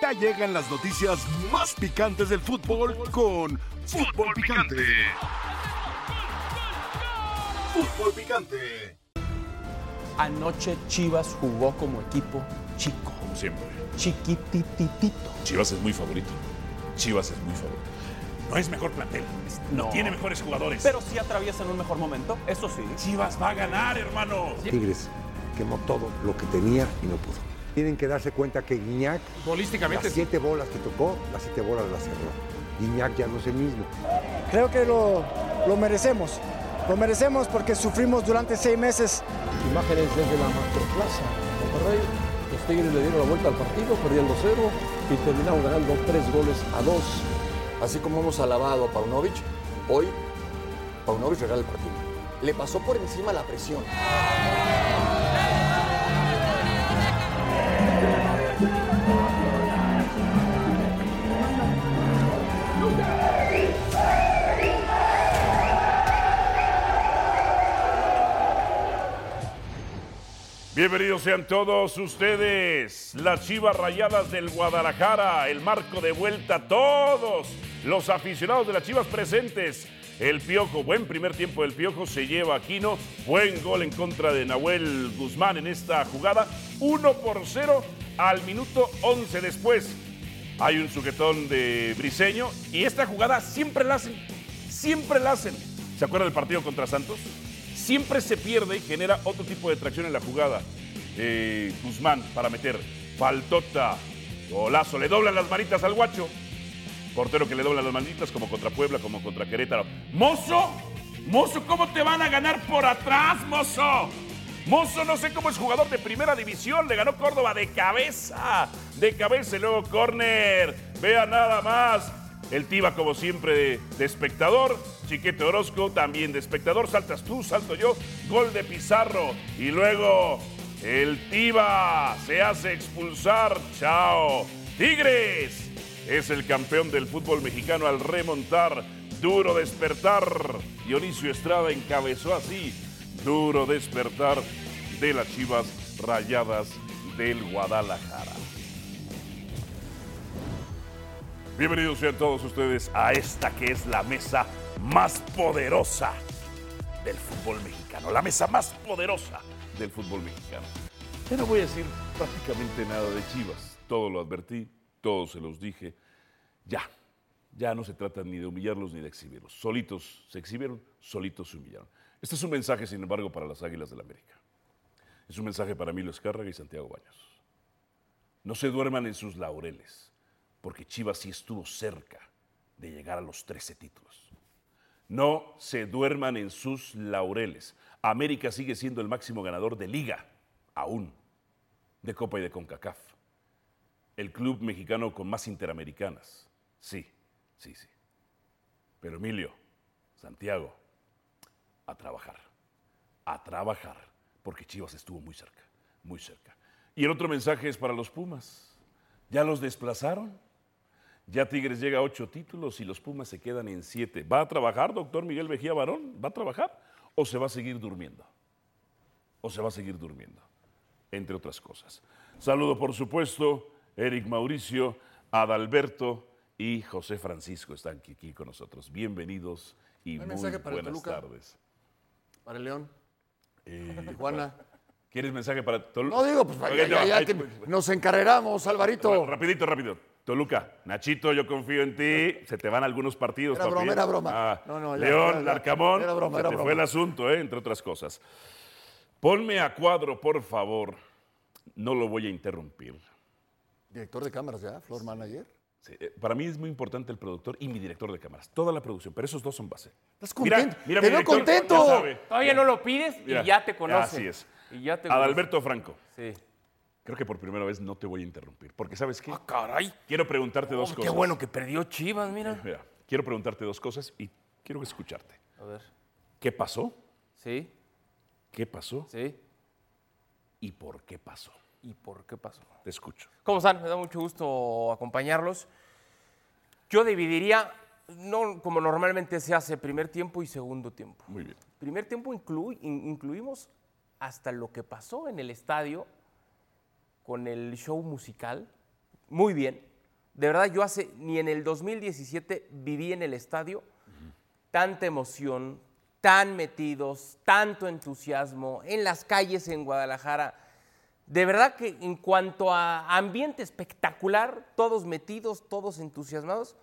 Ya llegan las noticias más picantes del fútbol con Fútbol Picante. Fútbol Picante. Anoche Chivas jugó como equipo chico, Como siempre. chiquitititito. Chivas es muy favorito. Chivas es muy favorito. No es mejor plantel. No, No. tiene mejores jugadores. Pero sí atraviesan un mejor momento, eso sí. Chivas va a ganar, hermano. Tigres quemó todo lo que tenía y no pudo. Tienen que darse cuenta que Guiñac, las siete bolas que tocó, las siete bolas las cerró. Guiñac ya no es el mismo. Creo que lo, lo merecemos. Lo merecemos porque sufrimos durante seis meses. Imágenes desde la Masterplaza Monterrey. Los Tigres le dieron la vuelta al partido, perdiendo cero y terminaron ganando tres goles a dos. Así como hemos alabado a Paunovic, hoy Paunovic regala el partido. Le pasó por encima la presión. Bienvenidos sean todos ustedes, las Chivas Rayadas del Guadalajara, el marco de vuelta, todos los aficionados de las Chivas presentes. El Piojo, buen primer tiempo del Piojo, se lleva a Aquino, buen gol en contra de Nahuel Guzmán en esta jugada, 1 por 0 al minuto 11 después. Hay un sujetón de Briseño y esta jugada siempre la hacen, siempre la hacen. ¿Se acuerda del partido contra Santos? Siempre se pierde y genera otro tipo de tracción en la jugada. Eh, Guzmán para meter. Faltota. Golazo. Le doblan las manitas al guacho. Portero que le dobla las manitas como contra Puebla, como contra Querétaro. ¡Mozo! ¡Mozo! ¿Cómo te van a ganar por atrás, mozo? Mozo, no sé cómo es jugador de primera división. Le ganó Córdoba de cabeza. De cabeza y luego córner. Vea nada más. El Tiba, como siempre, de espectador. Chiquete Orozco, también de espectador. Saltas tú, salto yo. Gol de Pizarro. Y luego el Tiba se hace expulsar. Chao. Tigres es el campeón del fútbol mexicano al remontar. Duro despertar. Dionisio Estrada encabezó así. Duro despertar de las chivas rayadas del Guadalajara. Bienvenidos sean todos ustedes a esta que es la mesa más poderosa del fútbol mexicano. La mesa más poderosa del fútbol mexicano. Ya no voy a decir prácticamente nada de Chivas. Todo lo advertí, todo se los dije. Ya, ya no se trata ni de humillarlos ni de exhibirlos. Solitos se exhibieron, solitos se humillaron. Este es un mensaje, sin embargo, para las Águilas del la América. Es un mensaje para Emilio Escárraga y Santiago Baños. No se duerman en sus laureles, porque Chivas sí estuvo cerca de llegar a los 13 títulos. No se duerman en sus laureles. América sigue siendo el máximo ganador de liga, aún, de Copa y de CONCACAF. El club mexicano con más interamericanas. Sí, sí, sí. Pero Emilio, Santiago, a trabajar, a trabajar, porque Chivas estuvo muy cerca, muy cerca. Y el otro mensaje es para los Pumas. ¿Ya los desplazaron? Ya Tigres llega a ocho títulos y los Pumas se quedan en siete. ¿Va a trabajar, doctor Miguel Mejía Barón? ¿Va a trabajar? ¿O se va a seguir durmiendo? ¿O se va a seguir durmiendo? Entre otras cosas. Saludo, por supuesto, Eric Mauricio, Adalberto y José Francisco están aquí, aquí con nosotros. Bienvenidos y ¿Hay muy para buenas Toluca? tardes. Para el León. Eh, Tijuana. ¿Quieres mensaje para Toluca? No digo, pues ya, ya, nos encarreramos, Alvarito. Ra- Rapidito, rápido. Toluca, Nachito, yo confío en ti. Se te van algunos partidos. Era papi. broma, era broma. Ah, No, no, ya, León, ya, ya. Larcamón. Era broma, se era te broma. fue el asunto, ¿eh? entre otras cosas. Ponme a cuadro, por favor. No lo voy a interrumpir. Director de cámaras ya, floor manager. Sí, eh, para mí es muy importante el productor y mi director de cámaras. Toda la producción, pero esos dos son base. ¿Estás Mira, contento? mira, Te mi veo director, contento. Todavía no lo pides Mira, y ya te conoce. Así es. Y ya te. Adalberto Franco, Sí. Creo que por primera vez no te voy a interrumpir. Porque, ¿sabes qué? Ah, caray. Quiero preguntarte dos Oh, cosas. Qué bueno que perdió Chivas, mira. Mira, quiero preguntarte dos cosas y quiero escucharte. A ver. ¿Qué pasó? Sí, ¿Qué pasó? sí. ¿Y por qué pasó? ¿Y por qué pasó? Te escucho. ¿Cómo están? Me da mucho gusto acompañarlos. Yo dividiría, no como normalmente se hace, primer tiempo y segundo tiempo. Muy bien. Primer tiempo inclu- in- incluimos hasta lo que pasó en el estadio con el show musical. muy bien. De verdad, yo hace, ni en el 2017 viví en el estadio tanta emoción, tan metidos, tanto entusiasmo, en las calles en Guadalajara. De verdad que en cuanto a ambiente espectacular, todos metidos, todos entusiasmados.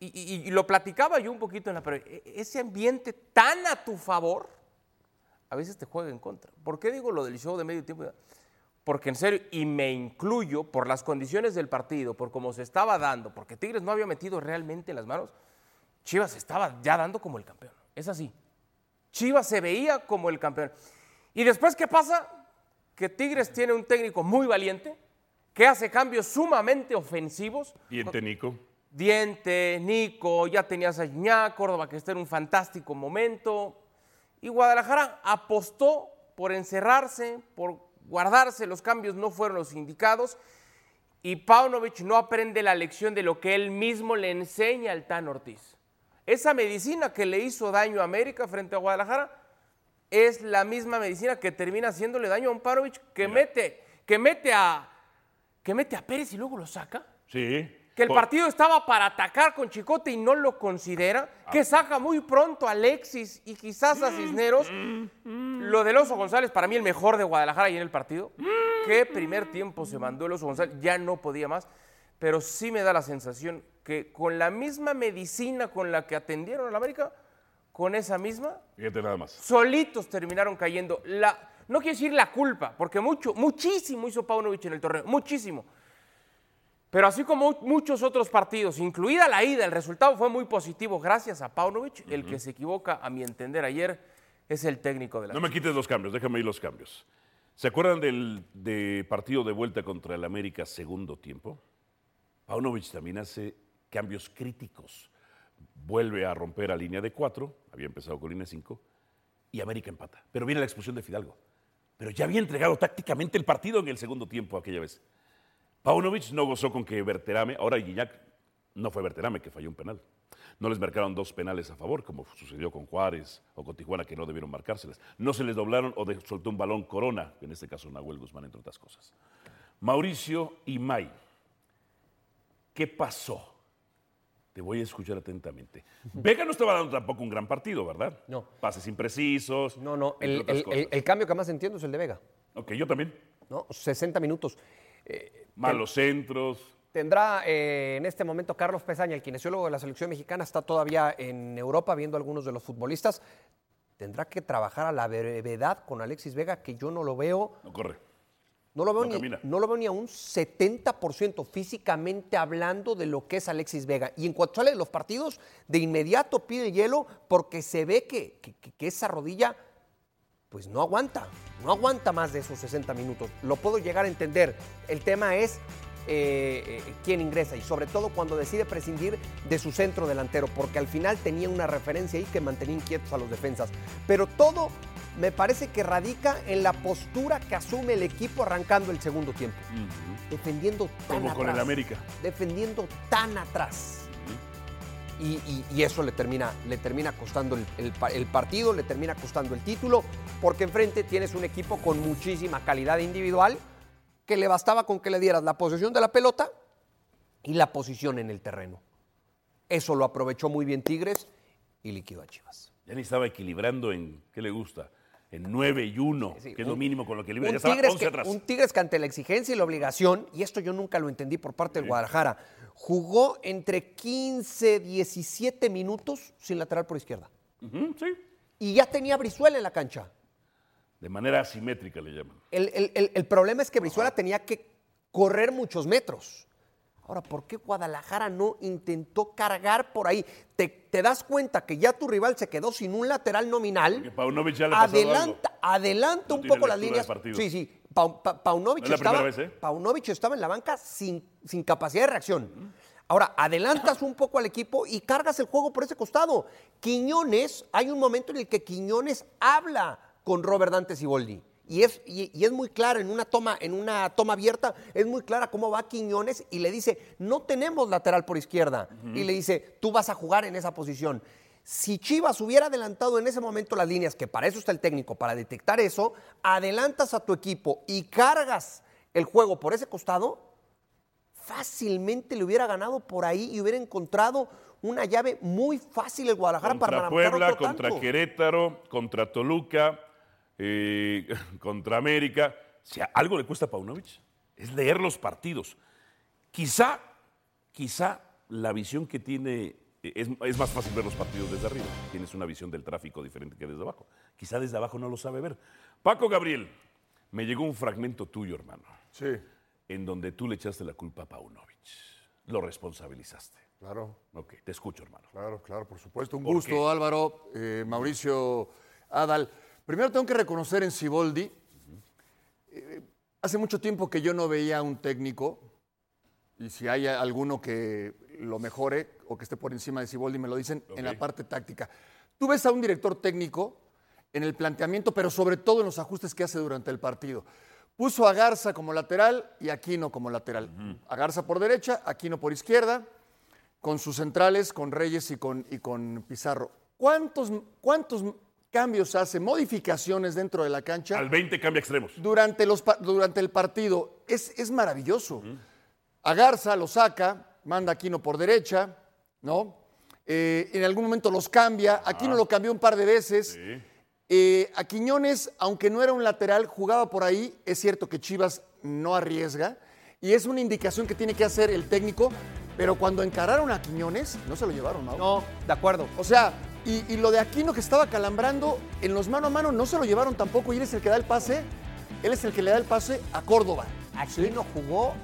Y, y- lo platicaba yo un poquito en la pero ese ambiente tan a tu favor, a veces te juega en contra. ¿Por qué digo lo del show de medio tiempo? Porque en serio, y me incluyo por las condiciones del partido, por cómo se estaba dando, porque Tigres no había metido realmente las manos, Chivas estaba ya dando como el campeón. Es así. Chivas se veía como el campeón. Y después, ¿qué pasa? Que Tigres tiene un técnico muy valiente, que hace cambios sumamente ofensivos. Diente Nico. Diente, Nico, ya tenías a Iñá, Córdoba que está en un fantástico momento. Y Guadalajara apostó por encerrarse, por guardarse, los cambios no fueron los indicados. Y Paunovic no aprende la lección de lo que él mismo le enseña al Tan Ortiz. Esa medicina que le hizo daño a América frente a Guadalajara es la misma medicina que termina haciéndole daño a un Paunovic que mete, que mete a que mete a Pérez y luego lo saca. Sí. Que el Por- partido estaba para atacar con Chicote y no lo considera. Que saca muy pronto a Alexis y quizás a Cisneros. Lo del Oso González, para mí el mejor de Guadalajara ahí en el partido. Qué primer tiempo se mandó el Oso González, ya no podía más. Pero sí me da la sensación que con la misma medicina con la que atendieron a la América, con esa misma, Fíjate nada más. solitos terminaron cayendo. La, no quiero decir la culpa, porque mucho, muchísimo hizo Paunovic en el torneo, muchísimo. Pero así como muchos otros partidos, incluida la ida, el resultado fue muy positivo gracias a Paunovic. El que se equivoca, a mi entender, ayer es el técnico de la No me quites los cambios, déjame ir los cambios. ¿Se acuerdan del de partido de vuelta contra el América segundo tiempo? Paunovic también hace cambios críticos. Vuelve a romper a línea de cuatro, había empezado con línea cinco, y América empata. Pero viene la expulsión de Fidalgo. Pero ya había entregado tácticamente el partido en el segundo tiempo aquella vez. Paunovic no gozó con que Berterame, ahora Guiñac no fue Berterame que falló un penal. No les marcaron dos penales a favor, como sucedió con Juárez o con Tijuana, que no debieron marcárselas. No se les doblaron o soltó un balón Corona, en este caso Nahuel Guzmán, entre otras cosas. Mauricio y May, ¿qué pasó? Te voy a escuchar atentamente. Vega no estaba dando tampoco un gran partido, ¿verdad? No. Pases imprecisos. No, no, el, otras el- cosas. el- el cambio que más entiendo es el de Vega, Ok, yo también. ¿no? 60 minutos. Malos centros. Tendrá eh, en este momento Carlos Pesaña, el kinesiólogo de la selección mexicana, está todavía en Europa viendo a algunos de los futbolistas. Tendrá que trabajar a la brevedad con Alexis Vega, que yo no lo veo, No corre. no lo veo, No ni, no lo veo ni a un 70% físicamente hablando de lo que es Alexis Vega. Y en cuanto sale de los partidos, de inmediato pide el hielo porque se ve que- que esa rodilla pues no aguanta, no aguanta más de esos 60 minutos. Lo puedo llegar a entender. El tema es eh, eh, quién ingresa y sobre todo cuando decide prescindir de su centro delantero, porque al final tenía una referencia ahí que mantenía inquietos a los defensas. Pero todo me parece que radica en la postura que asume el equipo arrancando el segundo tiempo, defendiendo tan Como con el atrás, América. defendiendo tan atrás. Y, y- y eso le termina, le termina costando el, el pa- el partido, le termina costando el título, porque enfrente tienes un equipo con muchísima calidad individual que le bastaba con que le dieras la posesión de la pelota y la posición en el terreno. Eso lo aprovechó muy bien Tigres y liquidó a Chivas. Ya ni estaba equilibrando en, ¿qué le gusta? En 9 y 1, Sí, que es lo mínimo con lo que libra. Un Ya Tigres, 11 que, atrás. un Tigres que ante la exigencia y la obligación, y esto yo nunca lo entendí por parte del Guadalajara, jugó entre 15, 17 minutos sin lateral por izquierda. Sí. Y ya tenía Brizuela en la cancha. De manera asimétrica le llaman. El, el- el- el problema es que Brizuela tenía que correr muchos metros. Ahora, ¿por qué Guadalajara no intentó cargar por ahí? Te, te das cuenta que ya tu rival se quedó sin un lateral nominal. Porque Paunovic ya le adelanta, adelanta No un poco las líneas. Sí, sí. Pau- Pa- Paunovic, No es la estaba, vez, ¿eh? Paunovic estaba en la banca sin, sin capacidad de reacción. Ahora, adelantas un poco al equipo y cargas el juego por ese costado. Quiñones, hay un momento en el que Quiñones habla con Robert Dante Siboldi. Y es, y, y es muy claro, en una, toma, en una toma abierta, es muy clara cómo va Quiñones y le dice, no tenemos lateral por izquierda. Y le dice, tú vas a jugar en esa posición. Si Chivas hubiera adelantado en ese momento las líneas, que para eso está el técnico, para detectar eso, adelantas a tu equipo y cargas el juego por ese costado, fácilmente le hubiera ganado por ahí y hubiera encontrado una llave muy fácil el Guadalajara para Contra Puebla, otro contra. Querétaro, contra Toluca, eh, contra América. Si algo le cuesta a Paunovic, es leer los partidos. Quizá, quizá la visión que tiene, es, es más fácil ver los partidos desde arriba. Tienes una visión del tráfico diferente que desde abajo. Quizá desde abajo no lo sabe ver. Paco Gabriel, me llegó un fragmento tuyo, hermano. Sí, En donde tú le echaste la culpa a Paunovic. Lo responsabilizaste. claro, Ok, te escucho, hermano. claro, claro, por supuesto. Un ¿Por gusto, qué? Álvaro, eh, Mauricio Adal. Primero tengo que reconocer en Siboldi, eh, hace mucho tiempo que yo no veía a un técnico, y si hay alguno que lo mejore o que esté por encima de Siboldi, me lo dicen en la parte táctica. Tú ves a un director técnico en el planteamiento, pero sobre todo en los ajustes que hace durante el partido. Puso a Garza como lateral y Aquino como lateral. A Garza por derecha, Aquino por izquierda, con sus centrales, con Reyes y con, y con Pizarro. ¿Cuántos, ¿Cuántos cambios hace, modificaciones dentro de la cancha Al 20 cambia extremos. durante, los, durante el partido? Es, es maravilloso. A Garza lo saca, manda a Aquino por derecha, ¿no? Eh, en algún momento los cambia. Aquino lo cambió un par de veces. Eh, a Quiñones, aunque no era un lateral, jugaba por ahí. Es cierto que Chivas no arriesga. Y es una indicación que tiene que hacer el técnico. Pero cuando encararon a Quiñones, no se lo llevaron, Mau. No, de acuerdo. O sea, y, y lo de Aquino que estaba calambrando, en los mano a mano no se lo llevaron tampoco. Y él es el que da el pase. Él es el que le da el pase a Córdoba. Aquino jugó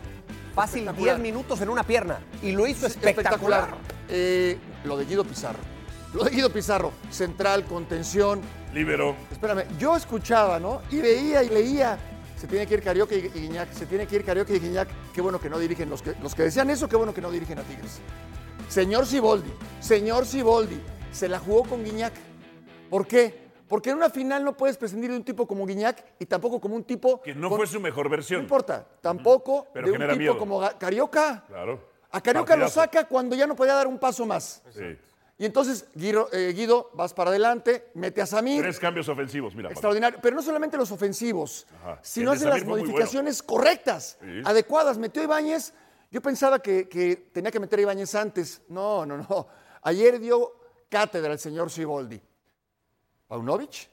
fácil Espectacular. 10 minutos en una pierna y lo hizo espectacular. Eh, lo de Guido Pizarro. Lo de Guido Pizarro, central, contención. Libero. Espérame, yo escuchaba, ¿no? Y veía y leía. Se tiene que ir Carioca y Guiñac, se tiene que ir Carioca y Guiñac. Qué bueno que no dirigen, los que, los que decían eso, qué bueno que no dirigen a Tigres. Señor Siboldi, señor Siboldi, se la jugó con Guiñac. ¿Por qué? Porque en una final no puedes prescindir de un tipo como Guiñac y tampoco como un tipo... Que no con- fue su mejor No versión. importa, tampoco Pero de un tipo miedo. como Carioca. Claro. A Carioca lo saca cuando ya no podía dar un paso más. Sí. Y entonces, Guido, eh, Guido, vas para adelante, mete a Samir. Tres cambios ofensivos, mira. Extraordinario. Pero no solamente los ofensivos, Ajá. sino hace las modificaciones correctas, Sí. adecuadas. Metió a Ibáñez. Yo pensaba que, que tenía que meter a Ibáñez antes. No, no, no. Ayer dio cátedra el señor Siboldi. ¿Paunovic?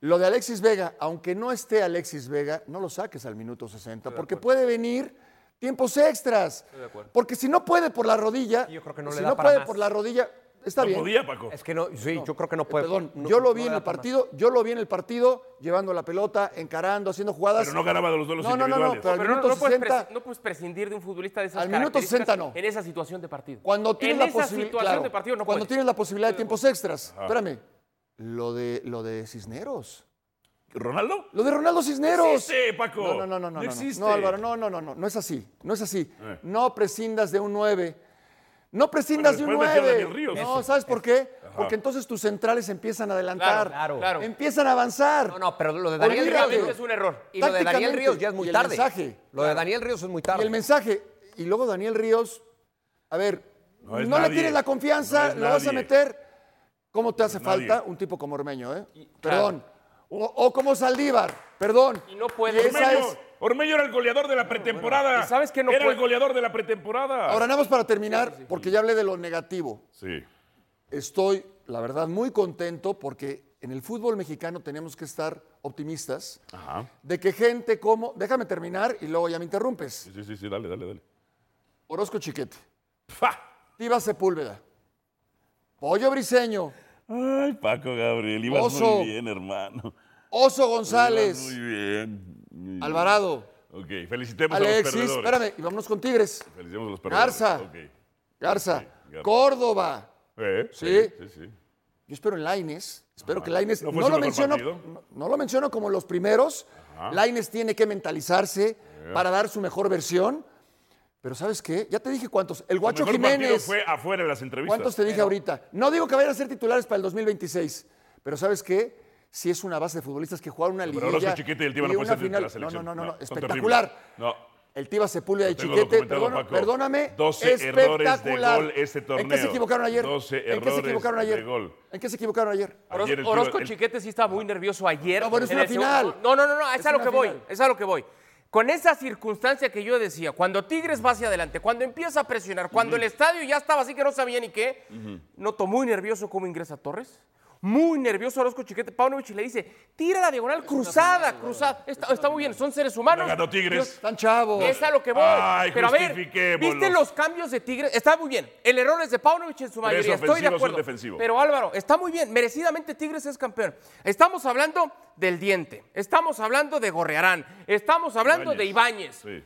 Lo de Alexis Vega, aunque no esté Alexis Vega, no lo saques al minuto 60, porque puede venir tiempos extras. Porque si no puede por la rodilla, Yo creo que no le si da no para puede más. por la rodilla, está No bien. podía, Paco. Es que no, sí, yo creo que no puede. Perdón, no- yo lo no vi le en da el para más. partido, yo lo vi en el partido llevando la pelota, encarando, haciendo jugadas. Pero no ganaba de los duelos No, no, no, no, individuales. pero al Pero no, minuto no puedes 60, pres- no puedes prescindir de un futbolista de esas Al minuto características 60 no. en esa situación de partido. cuando tienes en la esa posibilidad, situación de partido no cuando puedes. tienes la posibilidad de tiempos extras. Espérame, lo de lo de Cisneros. ¿Ronaldo? Lo de Ronaldo Cisneros. No existe, Paco. No, no, no, no, no. No existe. No, Álvaro, no, no, no, no, no es así. No es así. Eh. No prescindas de un 9. No prescindas Bueno, de un después metió 9. Daniel Ríos. No, Eso, ¿sabes por qué? Porque entonces tus centrales empiezan a adelantar. Claro, claro. Empiezan a avanzar. No, no, pero lo de Daniel Olvídate. Ríos es un error. Y lo de Daniel Ríos ya es y muy el tarde. mensaje. Lo de Daniel Ríos es muy Y tarde. el mensaje. Y luego Daniel Ríos, a ver, No le tienes la confianza, lo vas a meter. ¿Cómo te hace nadie. falta un tipo como Ormeño, eh? Perdón. O, o como Saldívar, perdón. Y no puede- esa Ormeño, es- Ormeño era el goleador de la pretemporada. ¿y sabes qué no Era el goleador de la pretemporada. Ahora, nada más para terminar, porque ya hablé de lo negativo. Sí. Estoy, la verdad, muy contento porque en el fútbol mexicano tenemos que estar optimistas Ajá. de que gente como. Déjame terminar y luego ya me interrumpes. Sí, sí, sí, sí, dale, dale, dale. Orozco Chiquete, ¡Fa! Tiva Sepúlveda, Pollo Briseño, Ay, Paco Gabriel, ibas Oso. muy bien, hermano. Oso Ibas González, Muy bien. muy bien. Alvarado, Ok, felicitemos a los Alexis, perdedores. espérame, y vámonos con Tigres. Felicitemos a los perdedores. Garza. Ok. Garza, Garza. Córdoba. Eh, Sí. Sí, sí. Yo espero en Laines, espero Ajá. que Laines ¿No lo menciono, no, no lo menciono como los primeros. Laines tiene que mentalizarse para dar su mejor versión. Pero ¿sabes qué? Ya te dije cuántos. El Guacho mejor partido Jiménez. fue afuera en las entrevistas. ¿Cuántos te dije ahorita? No digo que vayan a ser titulares para el 2026, pero ¿sabes qué? Si es una base de futbolistas que jugaron una Pero liguilla Orozco Chiquete y el Tiva no una ser de final. la No, selección. no, no, no, son espectacular. No. El Tiva Sepúlveda y Chiquete, Paco. perdóname, 12 errores de espectacular. gol este ¿En qué torneo. se equivocaron ayer? 12 ¿En qué se errores equivocaron ayer? de gol. ¿En qué se equivocaron ayer? El Orozco el- Chiquete sí estaba muy nervioso ayer. No, bueno, es en una el segundo- final. No, no, no, no, es, Es a lo que voy, final. es a lo que voy con esa circunstancia que yo decía, cuando Tigres va hacia adelante, cuando empieza a presionar, cuando el estadio ya estaba así que no sabía ni qué, uh noto muy nervioso cómo ingresa Torres muy nervioso Orozco Chiquete Pavlovich y le dice, tira la diagonal cruzada, cruzada. Está, muy bien, son seres humanos. Ganó Tigres. están chavos. Es a lo que voy. Ay, Pero a ver, ¿viste los cambios de Tigres? Está muy bien. El error es de Pavlovich en su mayoría. Estoy de acuerdo. Pero Álvaro, está muy bien. Merecidamente Tigres es campeón. Estamos hablando del diente. Estamos hablando de Gorrearán. Estamos hablando de Ibáñez. Sí.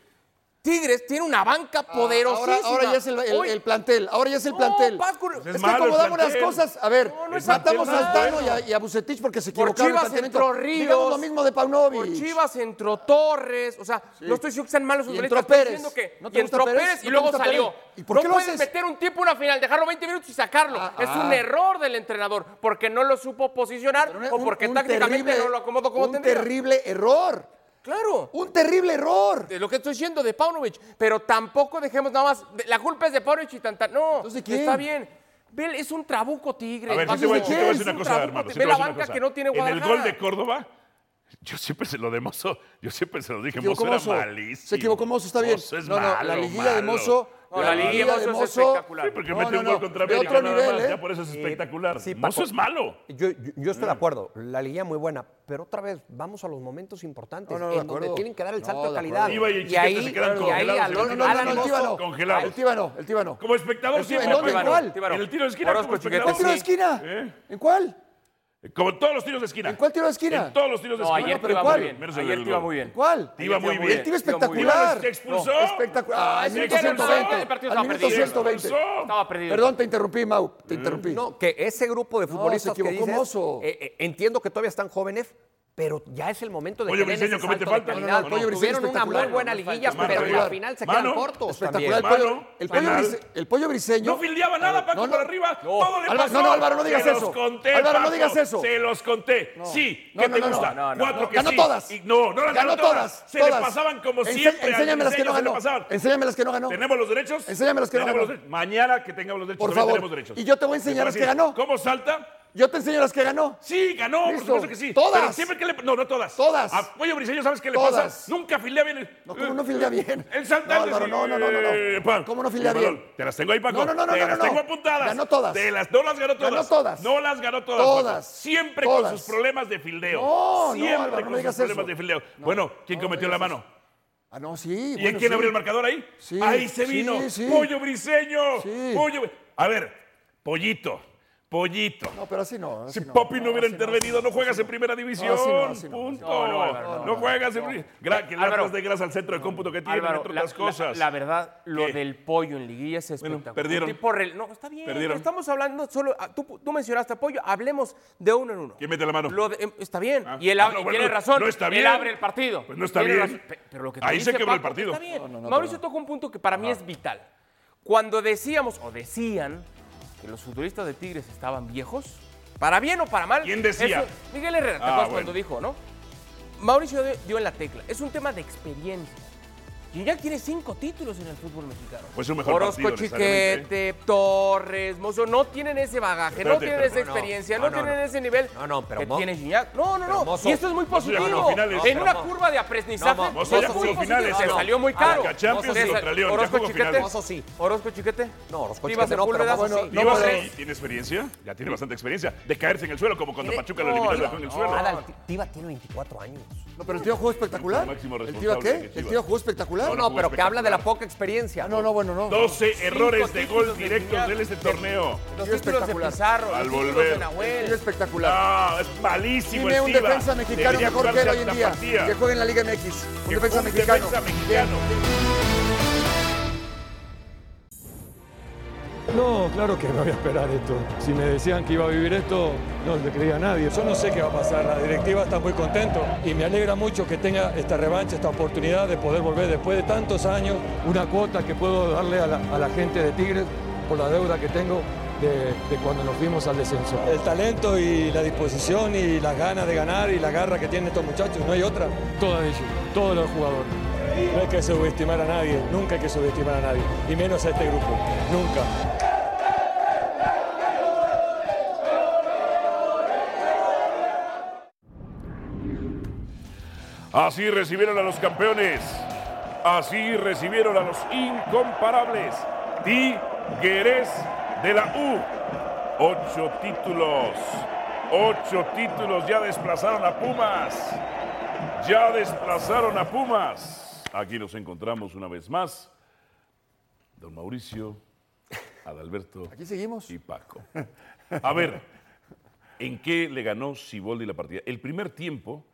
Tigres tiene una banca ah, poderosísima. Ahora, ya es el, plantel, ahora ya es el plantel. Es, es que acomodamos las cosas. A ver, no, matamos a Tano bueno. y, a, y Bucetich porque se equivocaron. Por Chivas entró Ríos. Digamos lo mismo de Paunovic. Por Chivas entró Torres. O sea, no estoy diciendo que sean malos y entró Pérez. Que, ¿No y entró Pérez, y luego salió. ¿Y por qué no lo puedes meter un tiempo en una final, dejarlo 20 minutos y sacarlo. Ah, es un ah. error del entrenador porque no lo supo posicionar o porque tácticamente no lo acomodó como un terrible error. Claro. Un terrible error. De lo que estoy diciendo de Paunovic. Pero tampoco dejemos nada más. La culpa es de Paunovic y tanta. No. Entonces, ¿quién? Está bien. Bel es un trabuco tigre. A ver, te. Ve la banca que no tiene En el gol de Córdoba, yo siempre se lo de Mozo, yo siempre se lo dije, Mozo era malísimo. Se equivocó Mozo, está bien. Mozo no, no, malo, la liguilla de Mozo no, la, liguilla de Mozo es espectacular. Sí, porque no, metió no, un gol contra América, otro nada más, eh. ya por eso es espectacular. Sí, Paco, es malo. Yo, yo, estoy de mm. acuerdo, la liguilla muy buena, pero otra vez, vamos a los momentos importantes en donde tienen que dar el salto de calidad. Y, y ahí, se quedan congelados. Ahí, no, no, no, el tíbano, el tíbano. Como espectador siempre. ¿En dónde? ¿En cuál? En el tiro de esquina. ¿En el tiro de esquina? ¿En cuál? Como todos los tiros de esquina. ¿En cuál tiro de esquina? En todos los tiros de esquina. Ayer pero iba ¿cuál? muy bien. Menos ayer iba muy bien. ¿Cuál? Iba muy bien. El tío espectacular. ¿Te expulsó? No, espectacular. Ah, es minuto 120. Al minuto 120. Estaba perdido. Perdón, te interrumpí, Mau. Te mm. interrumpí. No, que ese grupo de futbolistas no, se equivocó, que dices, eh, eh, entiendo que todavía están jóvenes, pero ya es el momento de Oye, que Briseño, ese falta. No, no, no, Tuvieron una muy buena liguilla, pero al final se quedan cortos espectacular. El, pollo, el, pollo briseño. No fildeaba nada, Paco, para arriba. Todo le pasó. No, no, Álvaro, no digas eso se. Los conté, Álvaro, no digas eso. Se los conté. Sí, ¿qué te gusta? Cuatro ganó. Todas. No, no las ganó todas. Se le pasaban como siempre. Enséñame las que no ganó. Enséñame las que no ganó. ¿Tenemos los derechos? Enséñame las que no ganó. Mañana que tengamos los derechos. Por favor. Y yo te voy a enseñar las que ganó. ¿Cómo salta? Yo te enseño las que ganó. Sí, ganó, Listo. por supuesto que sí. Todas. Pero siempre que le. No, no todas. Todas. A Pollo Briseño, ¿sabes qué le todas. pasa? Nunca filea bien. No, eh, ¿cómo no filea bien? El Santander. No, no, no, no, eh, ¿Cómo no filea bien? Te las tengo ahí, Paco. No, no, no, no. Te no, las no, tengo apuntadas. Ganó todas. Te las, no las ganó todas. Ganó todas. No las ganó todas. Todas. Paco. Siempre todas. con sus problemas de fildeo. No, siempre no, Álvaro, con sus problemas eso. de fildeo. bueno, ¿quién cometió la mano? Ah, no, sí. ¿Y quién abrió el marcador ahí? Sí. Ahí se vino. Sí, Pollo Briseño. Pollo. A ver, Pollito. Pollito. No, pero así no. Si no, no, hubiera intervenido, no, juegas en primera división. punto. No, juegas en. primera Gra, que Álvaro, de grasa al centro de cómputo que tiene, Álvaro, entre otras cosas. La, verdad, lo del pollo en liguilla es espectacular. Perdieron. No, está bien. Estamos hablando solo. Ah, tú, tú, mencionaste pollo, hablemos de uno en uno. ¿Quién mete la mano? Em, está bien. Ah. Y él ah, bueno, tiene razón. No está bien. Él abre el partido. Pues no está bien. Pero lo que Ahí se quebró el partido. Mauricio toca un punto que para mí es vital. Cuando decíamos, o decían, que los futuristas de Tigres estaban viejos, para bien o para mal. ¿Quién decía? Miguel Herrera, ¿te ah, acuerdas cuando dijo, no? Mauricio dio en la tecla. Es un tema de experiencia. Gignac tiene cinco títulos en el fútbol mexicano. Pues su mejor Orozco Chiquete, Torres, Mozo, no tienen ese bagaje, no tienen esa experiencia, no, tienen ese nivel No, no, pero tiene Gignac. No, no, no. Mozo, y esto es muy positivo. En una curva de aprendizaje. Mozo ya finales. Se salió muy caro. Champions y Orozco Chiquete. Mozo. Orozco Chiquete. No, Orozco Chiquete no, pero Mozo sí. ¿Tiene experiencia? Ya tiene bastante experiencia. De caerse en el suelo, como cuando Pachuca lo eliminó en el suelo. Tiva tiene 24 años. No, pero el tío jugó espectacular. ¿El tío qué? El tío jugó espectacular titular. No, no, pero que habla de la poca experiencia. Ah, no, no, bueno, no. 12 errores de gol directos de este torneo. Los títulos de Pizarro, Al volver. Es espectacular. No, es malísimo Tiene un defensa mexicano mejor que él hoy en día. Que juegue en la Liga MX. Un defensa mexicano. Defensa mexicano. No, claro que no voy a esperar esto. Si me decían que iba a vivir esto, no le creía a nadie. Yo no sé qué va a pasar. La directiva está muy contento y me alegra mucho que tenga esta revancha, esta oportunidad de poder volver después de tantos años. Una cuota que puedo darle a la, gente de Tigres por la deuda que tengo de, cuando nos fuimos al descenso. El talento y la disposición y las ganas de ganar y la garra que tienen estos muchachos, no hay otra. Todos ellos, todos los jugadores. No hay que subestimar a nadie, nunca hay que subestimar a nadie, y menos a este grupo, nunca. Así recibieron a los campeones. Así recibieron a los incomparables. Tigres de la U. Ocho títulos. Ocho títulos ya desplazaron a Pumas. Ya desplazaron a Pumas. Aquí nos encontramos una vez más. Don Mauricio, Adalberto. Aquí seguimos. Y Paco. A ver, ¿en qué le ganó Siboldi la partida? El primer tiempo,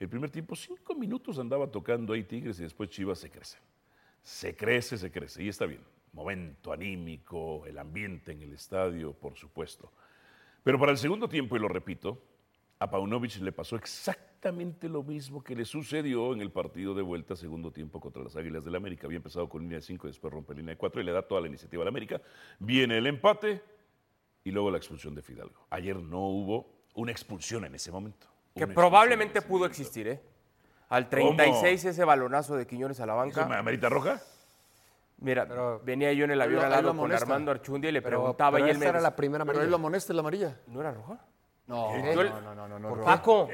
el primer tiempo, cinco minutos andaba tocando ahí Tigres y después Chivas se crece. Se crece, se crece. Y está bien. Momento anímico, el ambiente en el estadio, por supuesto. Pero para el segundo tiempo, y lo repito, a Paunovic le pasó exactamente lo mismo que le sucedió en el partido de vuelta segundo tiempo contra las Águilas del América. Había empezado con línea de 5 y después rompe línea de 4 y le da toda la iniciativa al América. Viene el empate y luego la expulsión de Fidalgo. Ayer no hubo una expulsión en ese momento. Que probablemente pudo existir, ¿eh? Al 36 ese balonazo de Quiñones a la banca. ¿Eso ¿Amerita roja? Mira, venía yo en el avión al lado con. Armando Archundia y le Pero- preguntaba pero y él esa me era la primera Pero amarilla. él lo amonesta la amarilla. ¿No era roja? No, no, no, no, no. Paco.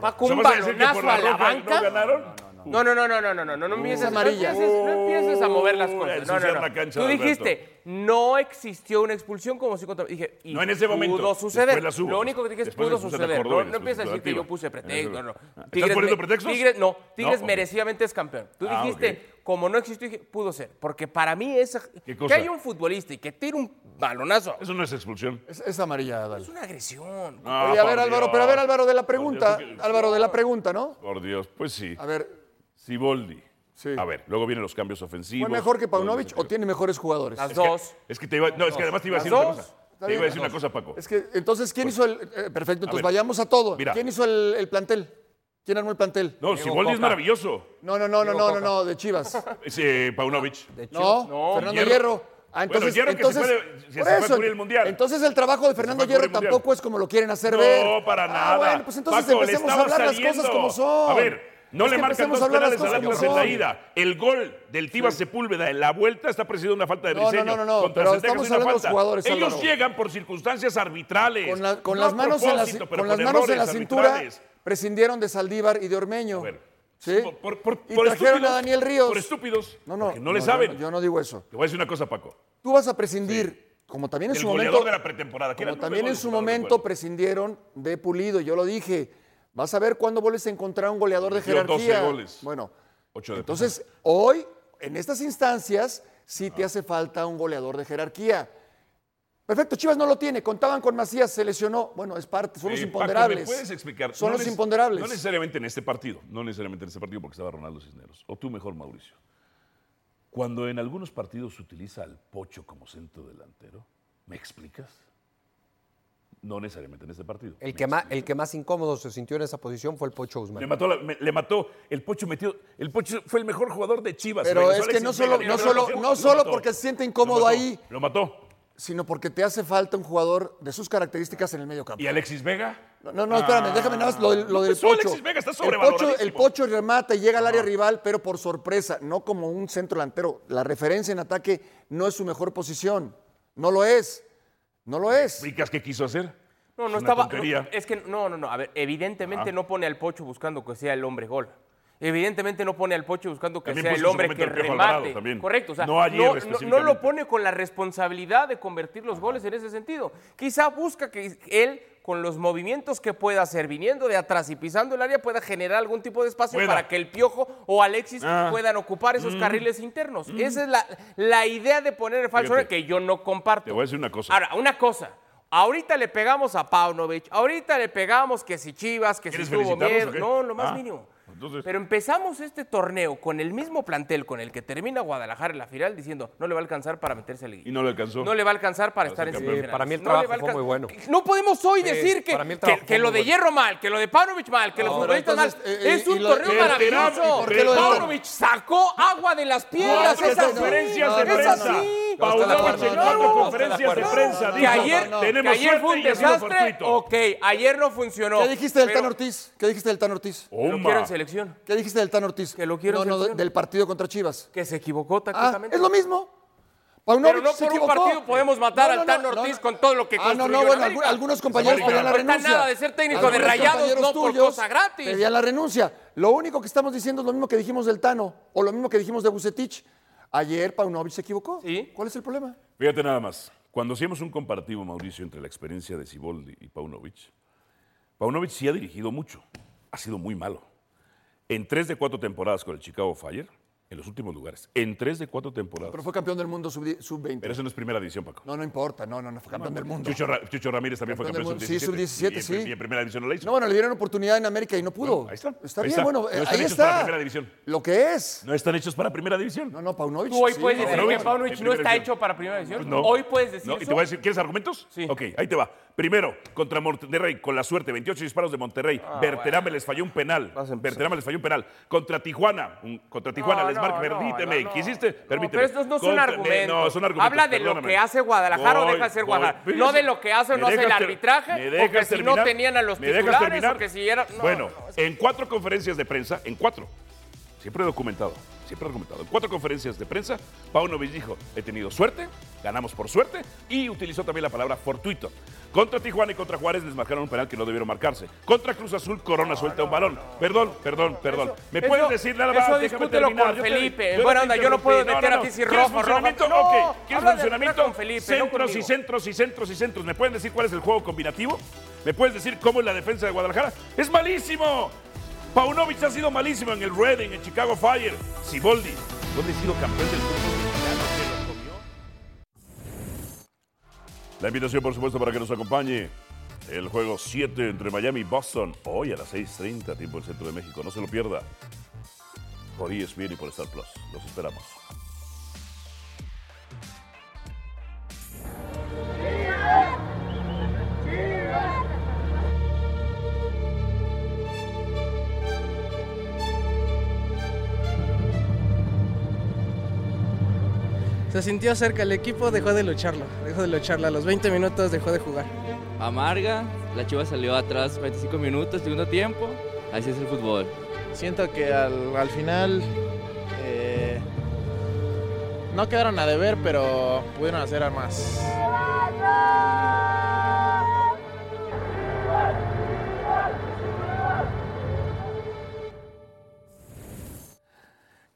Paco, un ¿Eso vas a decir que balonazo por la a la banca. ¿No ganaron? No, no, no, no, no, no, no, no, no empieces, no amarilla. empieces, no empieces a mover las cosas. No, no, no. Tú dijiste, no existió una expulsión como si contra... Dije, y No en ese momento. Pudo suceder. Lo único que dije es Después pudo suceder. No, no empieces a decir que yo puse pretexto. No. ¿Estás poniendo pretextos? Tigres, no, Tigres No, merecidamente es campeón. Tú Ah, dijiste, como no existió, dije, pudo ser. Porque para mí esa, ¿Qué que haya un futbolista y que tire un balonazo Eso no es expulsión. Es, es amarilla, Adal. es una agresión. Ah, Oye, a ver, Álvaro, Dios. pero a ver, Álvaro, de la pregunta. Dios, Álvaro, de la pregunta, ¿no? Por Dios, pues sí. A ver, Siboldi. Sí. A ver, luego vienen los cambios ofensivos. ¿fue mejor que Paunovic o tiene mejores jugadores? Las Es que- dos. Es que te iba, no, es que además te iba a decir una cosa. Te iba a decir una cosa, Paco. Es que, entonces, ¿quién hizo el. eh, perfecto, entonces ver, vayamos a todo. mira. ¿Quién hizo el, el plantel? ¿Quién armó el plantel? No, Siboldi es maravilloso. No, no, no, no, no, no, no, de Chivas. Es eh, Paunovic. No, No, Fernando Hierro. Hierro. Ah, Bueno, entonces, que se entonces, fue de- se eso, cubrir el Mundial. Entonces el trabajo de Fernando Hierro tampoco es como lo quieren hacer ver. No, para Ah, nada. bueno, pues entonces Paco, empecemos a hablar las cosas como son. A ver, no Es le marcan dos a penales al cosas Atlas en la ida. El gol del Tivas Sepúlveda en la vuelta está presidido una falta de No, no, no, no, no, pero estamos hablando de los jugadores, Ellos Álvaro. llegan por circunstancias arbitrales. Con, la- con no las a manos, en la, con las manos en la cintura arbitrales. prescindieron de Saldívar y de Ormeño. A ver, ¿Sí? Por, por- y por trajeron estúpidos. a Daniel Ríos. Por estúpidos. No, no, no le saben. Yo, no digo eso. Te voy a decir una cosa, Paco. Tú vas a prescindir, como también en El su momento. de la pretemporada. Como también en su momento prescindieron de Pulido, yo lo dije. Vas a ver cuándo vuelves a encontrar un goleador de Metió 12 jerarquía. goles. Bueno, Ocho de entonces hoy, en estas instancias, sí te hace falta un goleador de jerarquía. Perfecto, Chivas no lo tiene. Contaban con Macías, se lesionó. Bueno, es parte, son los Eh, Paco, imponderables. ¿me puedes explicar? Son No los imponderables. No necesariamente en este partido, no necesariamente en este partido porque estaba Ronaldo Cisneros. O tú mejor, Mauricio. Cuando en algunos partidos se utiliza al Pocho como centro delantero, ¿me explicas? No necesariamente en este partido. El ¿Me que, más, el que más incómodo se sintió en esa posición fue el Pocho Le Guzmán. mató, la- me- le mató, el Pocho metió, el Pocho fue el mejor jugador de Chivas. Pero es que no solo, no lo solo, mató, no lo solo mató. porque se siente Lo incómodo mató, ahí, Lo mató. sino porque te hace falta un jugador de sus características en el medio campo. ¿Y Alexis Vega? No, no, no, espérame, déjame nada más lo, del- lo del Empezó Pocho. Alexis Vega, está el Pocho, el Pocho remata y llega al área rival, pero por sorpresa, no como un centro delantero. La referencia en ataque no es su mejor posición. No lo es. No lo es. ¿Explicas qué quiso hacer? No, no Es estaba. no, es que no, no, no. A ver, evidentemente Ah. no pone al Pocho buscando que sea el hombre gol. Evidentemente no pone al Pocho buscando que También sea el hombre que remate. Correcto. O sea, No ayer no, no- no específicamente. lo pone con la responsabilidad de convertir los goles en ese sentido. Quizá busca que él, con los movimientos que pueda hacer, viniendo de atrás y pisando el área, pueda generar algún tipo de espacio Pueda. para que el Piojo o Alexis Ah. puedan ocupar esos carriles internos. Esa es la, la idea de poner el falso Fíjate. nueve que yo no comparto. Te voy a decir una cosa. Ahora, una cosa. Ahorita le pegamos a Paunovic, ahorita le pegamos que si Chivas, que si ¿Quieres tuvo felicitarlos miedo. o qué? No, lo más Ah, mínimo. Entonces- Pero empezamos este torneo con el mismo plantel con el que termina Guadalajara en la final diciendo no le va a alcanzar para meterse al Y no le alcanzó. No le va a alcanzar para Para estar en semifinales. para mí el No a trabajo fue muy bueno. No podemos hoy Sí, decir que, que- lo de bueno. Hierro mal, que lo de Paunovic mal, que los No, futbolistas mal. entonces, eh, es un lo- torneo ¿y el maravilloso. terapia? ¿Por qué lo de- sacó agua de las piedras. Cuatro es así. conferencias de es prensa. así. Paunovic No en cuatro no, no, no, conferencias de prensa No, Que ayer, tenemos ayer fue un desastre. Ok, ayer no funcionó. ¿Qué dijiste del pero Tan Ortiz? ¿Qué dijiste del Tan Ortiz? ¿Qué dijiste del Tan Ortiz? Que lo quiero No, en no, selección. del partido contra Chivas. Que se equivocó Ah, tácticamente. es lo mismo. Paunovic Pero no se por un equivocó. partido podemos matar No, al no, Tan no, Ortiz no. con todo lo que Ah, no, construyó no, en bueno, América. algunos compañeros pedían la No renuncia. nada de ser técnico de Algunos Rayados, compañeros no por tuyos cosa gratis. Pedían la renuncia. lo único que estamos diciendo es lo mismo que dijimos del Tano o lo mismo que dijimos de Bucetich. Ayer Paunovic se equivocó. Sí. ¿Cuál es el problema? Fíjate nada más. Cuando hacíamos un comparativo, Mauricio, entre la experiencia de Siboldi y Paunovic, Paunovic sí ha dirigido mucho. Ha sido muy malo. En tres de cuatro temporadas con el Chicago Fire, en los últimos lugares. En tres de cuatro temporadas. Pero fue campeón del mundo sub- sub-20. Pero eso no es primera división, Paco. No, no importa. No, no, no fue campeón del mundo. Chucho, Ra- Chucho Ramírez también fue Campeón campeón del mundo. sub-17. Sí, sub-17, Y en- sí. Y en primera división no la hizo. No, bueno, le dieron oportunidad en América y no pudo. ahí está. Está Ahí bien, está. bueno, No eh, están ahí hechos para está. primera división. Lo que es. No están hechos para primera división. No, no, Paunovic. Tú hoy sí. puedes decir Paunovic, que Paunovic no está división. hecho para primera división. Pues no. Hoy puedes decir No, eso. y te voy a decir, ¿quieres argumentos? Sí. Ok, ahí te va. Primero, contra Monterrey, con la suerte, 28 disparos de Monterrey. Ah, Berterame les falló un penal. Berterame les falló un penal. Contra Tijuana, un- contra Tijuana No, les marca, no, permíteme, no. ¿quisiste? No, Permíteme. pero estos no son Contra- argumentos. No, son argumentos. Habla de lo que hace Guadalajara o deja de ser. Guadalajara. No de lo que hace o ¿me no hace el arbitraje, ¿me dejas que si no terminar? tenían a los ¿Me dejas titulares, terminar? o que si era- no, bueno, no, no. en cuatro conferencias de prensa, en cuatro, siempre documentado, siempre documentado, en cuatro conferencias de prensa, Paunovic dijo, he tenido suerte, ganamos por suerte, y utilizó también la palabra fortuito. Contra Tijuana y contra Juárez les marcaron un penal que no debieron marcarse. Contra Cruz Azul, Corona suelta un balón. Perdón, perdón, perdón. ¿Me puedes decir nada más? eso discútelo terminar. con Felipe. yo Buena onda, yo no puedo meter aquí si ¿Quieres rojo, rojo. funcionamiento? No, ok. ¿Quieres funcionamiento? con Felipe, centros y centros y centros y centros. ¿Me pueden decir cuál es el juego combinativo? ¿Me puedes decir cómo es la defensa de Guadalajara? ¡Es malísimo! Paunovic ha sido malísimo en el Reading, en Chicago Fire. Siboldi, ¿dónde ha sido campeón del fútbol La invitación, por supuesto, para que nos acompañe el juego 7 entre Miami y Boston, hoy a las 6.30, tiempo del centro de México. No se lo pierda. Por ESPN y por Star Plus. Los esperamos. Se sintió cerca, el equipo dejó de lucharlo, dejó de lucharlo, a los 20 minutos dejó de jugar. amarga. La Chivas salió atrás 25 minutos, segundo tiempo. Así es el fútbol. Siento que al, al final eh, no quedaron a deber, pero pudieron hacer más.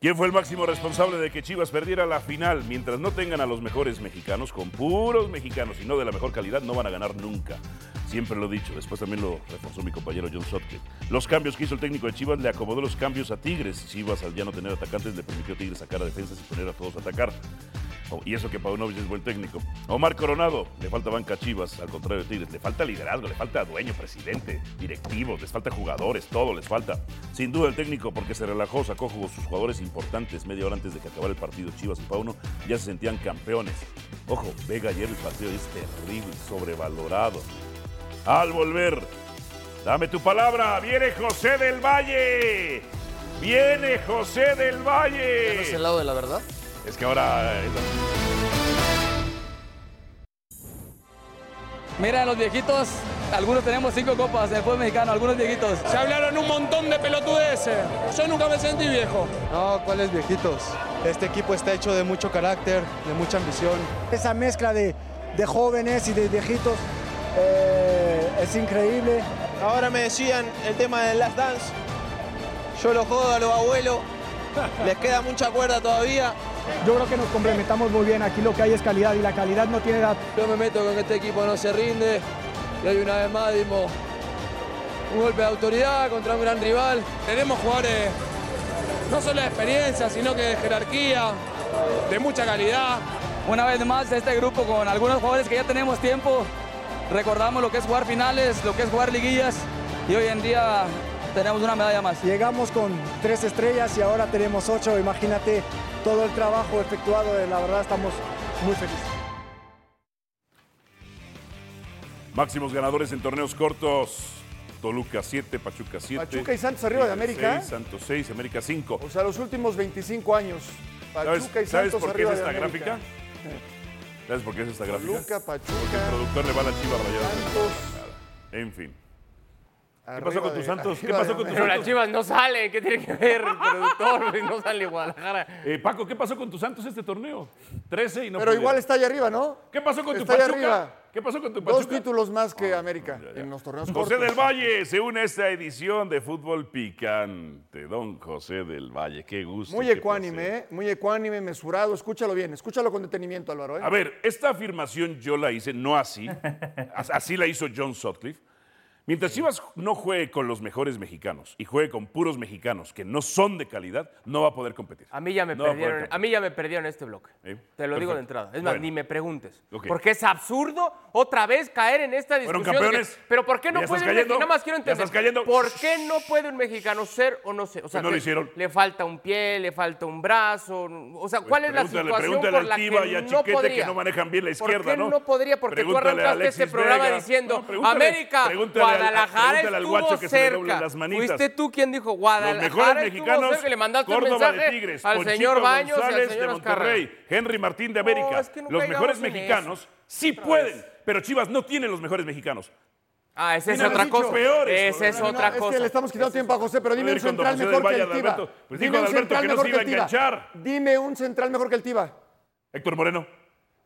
¿Quién fue el máximo responsable de que Chivas perdiera la final? Mientras no tengan a los mejores mexicanos, con puros mexicanos y no de la mejor calidad, no van a ganar nunca. Siempre lo he dicho, después también lo reforzó mi compañero John Sotke. Los cambios que hizo el técnico de Chivas le acomodó los cambios a Tigres. Chivas, al ya no tener atacantes, le permitió a Tigres sacar a defensas y poner a todos a atacar. Oh, y eso que Paunovic es buen técnico. Omar Coronado, le falta banca a Chivas, al contrario de Tigres. Le falta liderazgo, le falta dueño, presidente, directivos, les falta jugadores, todo les falta. Sin duda el técnico, porque se relajó, sacó jugó sus jugadores importantes media hora antes de que acabara el partido. Chivas y Pauno ya se sentían campeones. Ojo, Vega ayer el partido es terrible, sobrevalorado. Al volver, dame tu palabra, viene José del Valle. Viene José del Valle. ¿No es el lado de la verdad? Es que ahora... eh, Mira, los viejitos, algunos tenemos cinco copas en el fútbol mexicano, algunos viejitos. Se hablaron un montón de pelotudeces. Yo nunca me sentí viejo. No, ¿cuáles viejitos? Este equipo está hecho de mucho carácter, de mucha ambición. Esa mezcla de, de jóvenes y de viejitos eh, es increíble. Ahora me decían el tema del Last Dance. Yo lo jodo a los abuelos. Les queda mucha cuerda todavía. Yo creo que nos complementamos muy bien. Aquí lo que hay es calidad y la calidad no tiene edad. Yo me meto con que este equipo no se rinde y hoy una vez más dimos un golpe de autoridad contra un gran rival. Tenemos jugadores no solo de experiencia, sino que de jerarquía, de mucha calidad. Una vez más, este grupo con algunos jugadores que ya tenemos tiempo, recordamos lo que es jugar finales, lo que es jugar liguillas y hoy en día tenemos una medalla más. Llegamos con tres estrellas y ahora tenemos ocho. Imagínate todo el trabajo efectuado. La verdad estamos muy felices. Máximos ganadores en torneos cortos. Toluca 7, Pachuca 7. Pachuca y Santos arriba de América. 6, Santos 6, América 5. O sea, los últimos 25 años. ¿Sabes, Pachuca y sabes Santos por qué es arriba esta de América. gráfica? ¿Sabes por qué es esta gráfica? Toluca, Porque el Pachuca. productor le va a la chiva rayada. Santos. En fin. ¿Qué pasó con tus Santos? ¿Qué pasó con tus Pero las chivas no salen, ¿qué tiene que ver el productor? No sale Guadalajara. Eh, Paco, ¿qué pasó con tus Santos este torneo? 13 y no Pero pudieron. igual está ahí arriba, ¿no? ¿Qué pasó con tu Está ahí Pachuca? arriba. ¿Qué pasó con tu Dos Pachuca? títulos más que América en los torneos José cortos. del Valle se une a esta edición de Fútbol Picante. Don José del Valle, qué gusto. Muy ecuánime. ¿eh? Muy ecuánime, mesurado. Escúchalo bien, escúchalo con detenimiento, Álvaro. ¿eh? A ver, esta afirmación yo la hice, no así. As- Así la hizo John Sutcliffe. Mientras Chivas no juegue con los mejores mexicanos y juegue con puros mexicanos que no son de calidad, no va a poder competir. A mí ya me No va a poder perdieron, a mí ya me perdieron este bloque. Te lo digo perfecto. de entrada. Es más, Bueno. ni me preguntes. Ok. Porque es absurdo otra vez caer en esta Fueron discusión. de que, campeones. pero ¿por qué no Ya puede un cayendo. mexicano? Nada más quiero Ya entender. estás cayendo. ¿Por qué no puede un mexicano ser o no ser? O sea, Pues no lo que hicieron. Le falta un pie, le falta un brazo. O sea, ¿cuál es la Pues Pregúntale- situación pregúntale por la que y a no Chiquete podría? que no manejan bien la izquierda, ¿Por qué ¿no? no, podría? Porque Pregúntale tú a arrancaste Alexis este programa Vega. diciendo No, pregúntale- América, pregúntale al- Guadalajara al estuvo guacho que se le doble cerca. las manitas. Fuiste tú quien dijo Los Guadalajara mejores estuvo mexicanos, cerca le mandaste un Córdoba mensaje de Tigres, al Ponchito señor Baños y al González señor de Azcarra. Monterrey, Henry Martín de América. es que no los mejores mexicanos eso. sí Otra pueden, vez. pero Chivas no tiene los mejores mexicanos. Ah, esa es otra los cosa. peores, Esa es No, no, otra es cosa. que le estamos quitando tiempo a José, pero dime un central mejor que el Tiva. Pues Dime dijo un Adalberto central mejor que iba el a Tiva. enganchar. Dime un central mejor que el Tiva. Héctor Moreno.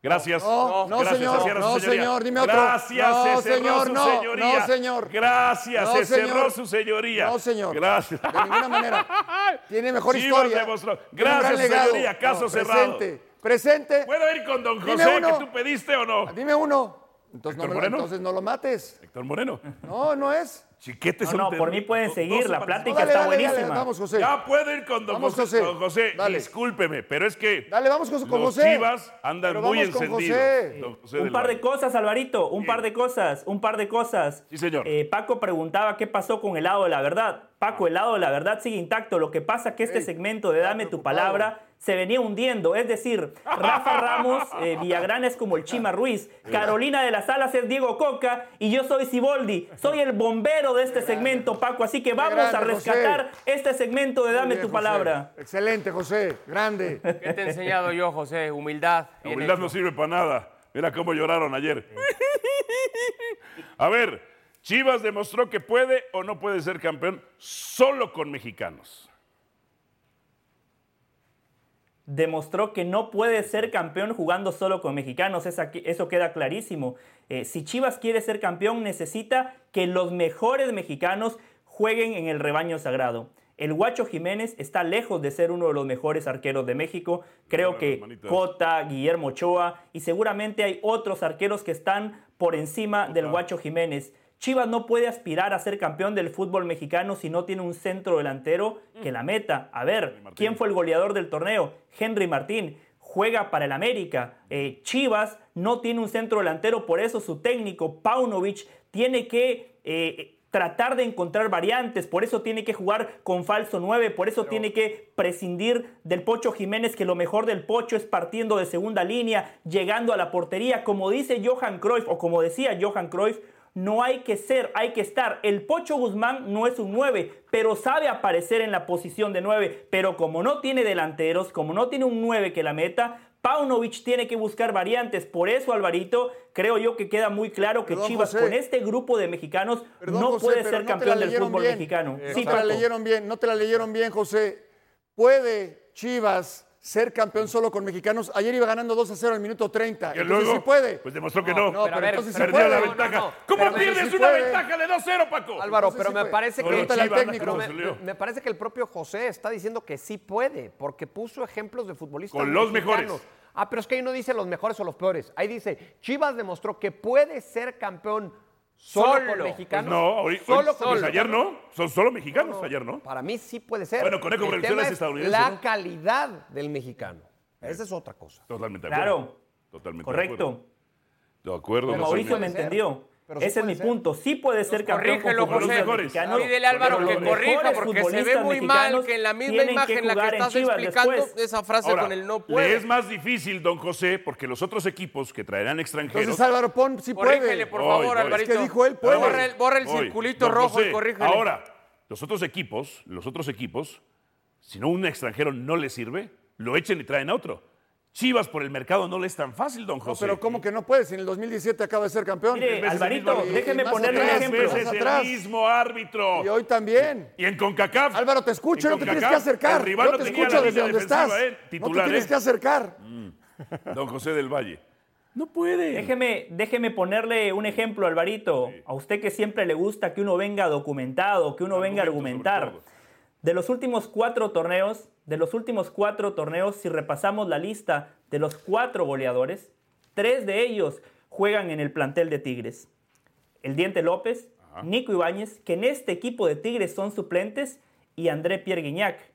Gracias. No, no, Gracias, señor. se No, señoría. señor, dime otro. Gracias, No, se cerró señor, su no, señoría. no, señor. Gracias, No, se cerró señor. su señoría. No, señor. Gracias. De ninguna manera. Tiene mejor historia. demostró. Gracias, señoría. Caso cerrado. Presente. Presente. ¿Puedo ir con don José uno. que tú pediste o no? Dime uno. Entonces no, ¿Héctor me lo, Moreno? entonces no lo mates. Héctor Moreno. No, no es. Chiquete No, no, por mí pueden seguir, 12 la plática Dale, está dale, dale, buenísima. vamos, José. Ya puedo ir con don Vamos, José. José. Don José, Dale. discúlpeme, pero es que Dale, vamos con, con los José. Chivas andan Pero muy encendidos. José. Un par de cosas, Alvarito, un par de cosas, un par de cosas. Sí, señor. Eh, Paco preguntaba qué pasó con el lado de la verdad. Paco, el lado de la verdad sigue intacto. Lo que pasa es que este Ey, segmento de Dame tu preocupado. palabra se venía hundiendo. Es decir, Rafa Ramos, eh, Villagrán es como el Chima Ruiz, Carolina de las Alas es Diego Coca y yo soy Siboldi. Soy el bombero de este segmento, Paco. Así que vamos a José. rescatar este segmento de Dame bien, tu José. palabra. Excelente, José. Grande. ¿Qué te he enseñado yo, José? Humildad. La humildad hecho. no sirve para nada. Mira cómo lloraron ayer. A ver, Chivas demostró que puede o no puede ser campeón solo con mexicanos. Demostró que no puede ser campeón jugando solo con mexicanos. Eso queda clarísimo. Eh, si Chivas quiere ser campeón, necesita que los mejores mexicanos jueguen en el rebaño sagrado. El Guacho Jiménez está lejos de ser uno de los mejores arqueros de México. Creo Bueno, que. Cota, Guillermo Ochoa y seguramente hay otros arqueros que están por encima del Guacho Jiménez. Chivas no puede aspirar a ser campeón del fútbol mexicano si no tiene un centro delantero que la meta. A ver, ¿quién fue el goleador del torneo? Henry Martín. Juega para el América. Eh, Chivas no tiene un centro delantero, por eso su técnico, Paunovic, tiene que eh, tratar de encontrar variantes, por eso tiene que jugar con falso 9, por eso tiene que prescindir del Pocho Jiménez, que lo mejor del Pocho es partiendo de segunda línea, llegando a la portería, como dice Johan Cruyff, o como decía Johan Cruyff, no hay que ser, hay que estar. El Pocho Guzmán no es un 9, pero sabe aparecer en la posición de 9. Pero como no tiene delanteros, como no tiene un 9 que la meta, Paunovic tiene que buscar variantes. Por eso, Alvarito, creo yo que queda muy claro que Perdón, Chivas José. con este grupo de mexicanos Perdón, no José, puede ser no campeón del fútbol bien. mexicano. No Sí, te la leyeron bien, no te la leyeron bien, José. ¿Puede Chivas ser campeón solo con mexicanos? Ayer iba ganando 2 a 0 al minuto 30. Y Entonces luego, sí puede. pues demostró que no. No, pero, a ver, entonces sí Perdió puede. la No, no, ventaja. no. ¿Cómo Pero pierdes sí una puede. ventaja de 2-0, Paco? Álvaro, Entonces pero sí me puede. parece que Chivas, técnico. me parece que el propio José está diciendo que sí puede, porque puso ejemplos de futbolistas. Con los mexicanos. mejores. Ah, pero es que ahí no dice los mejores o los peores. Ahí dice, Chivas demostró que puede ser campeón solo, Solo. con Pues mexicanos. no, hoy, solo hoy- con pues ayer no. Son solo mexicanos, ayer no. Para mí sí puede ser. Bueno, Conejo El tema es estadounidense, La ¿no? calidad del mexicano. Esa es otra cosa. Totalmente de acuerdo. Claro, Totalmente de correcto. acuerdo. De acuerdo. Pero. Mauricio me entendió. Pero sí Ese es mi ser. punto. Sí puede ser campeón Corrígelo, con futbolistas José. mexicanos, Pídele a Álvaro que corrija porque se ve muy mal que en la misma imagen en la que estás explicando después. esa frase Ahora, con el no le puede. es más difícil, don José, porque los otros equipos que traerán extranjeros. Entonces Álvaro Pon sí Corrígele, puede. por Voy, favor, voy. Alvarito. Es que dijo él, puede. Borra el, borra el Voy. circulito Don rojo José, y corrígele. Ahora, los otros equipos, los otros equipos, si no un extranjero no le sirve, lo echen y traen a otro. Chivas por el mercado no le es tan fácil, don No, José. pero ¿cómo que no puede? Si en el 2017 acaba de ser campeón. Mire, Alvarito, mismo- déjeme ponerle un ejemplo. veces atrás. el mismo árbitro. Y hoy también. Y en CONCACAF. Álvaro, te escucho, no te tienes que acercar. el rival no te escucho desde donde estás. ¿eh? No te tienes ¿eh? que acercar. Don José del Valle. No puede. Déjeme, déjeme ponerle un ejemplo, Alvarito. A usted que siempre le gusta que uno venga documentado, que uno venga a argumentar. De los últimos cuatro torneos, de los últimos cuatro torneos, si repasamos la lista de los cuatro goleadores, tres de ellos juegan en el plantel de Tigres. El Diente López, Nico Ibáñez, que en este equipo de Tigres son suplentes, y André Pierre Guignac.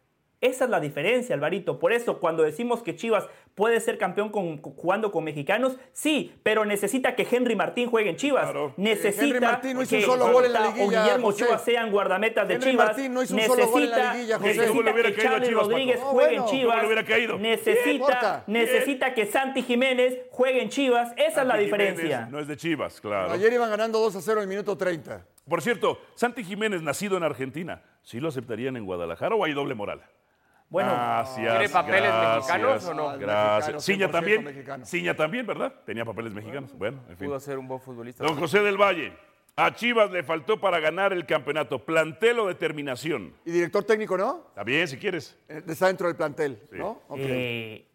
Esa es la diferencia, Alvarito. Por eso, cuando decimos que Chivas puede ser campeón con- jugando con mexicanos, sí, pero necesita que Henry Martín juegue en Chivas. Necesita Henry Martín no hizo que un solo gol en la Cota o liguilla, Guillermo José. Ochoa sean guardametas de Henry Chivas. Martín no hizo un solo gol en la necesita, liguilla, José. necesita ¿Cómo le hubiera que Charlie Chivas? Rodríguez No, juegue bueno. en Chivas. Necesita, necesita que Santi Jiménez juegue en Chivas. Esa es la diferencia. Jiménez No es de Chivas, claro. Ayer iban ganando 2 a 0 en el minuto 30. Por cierto, Santi Jiménez, nacido en Argentina, ¿sí lo aceptarían en Guadalajara o hay doble moral? Bueno, gracias. ¿tiene papeles gracias, mexicanos o no? Gracias. Ciña 100% también. mexicano. Ciña también, ¿verdad? Tenía papeles mexicanos. Bueno, en fin. Pudo ser un buen futbolista. Don José del Valle, a Chivas le faltó para ganar el campeonato. ¿Plantel o determinación? ¿Y director técnico no? Está bien, si quieres. Eh, Está dentro del plantel, ¿no? Ok. Eh,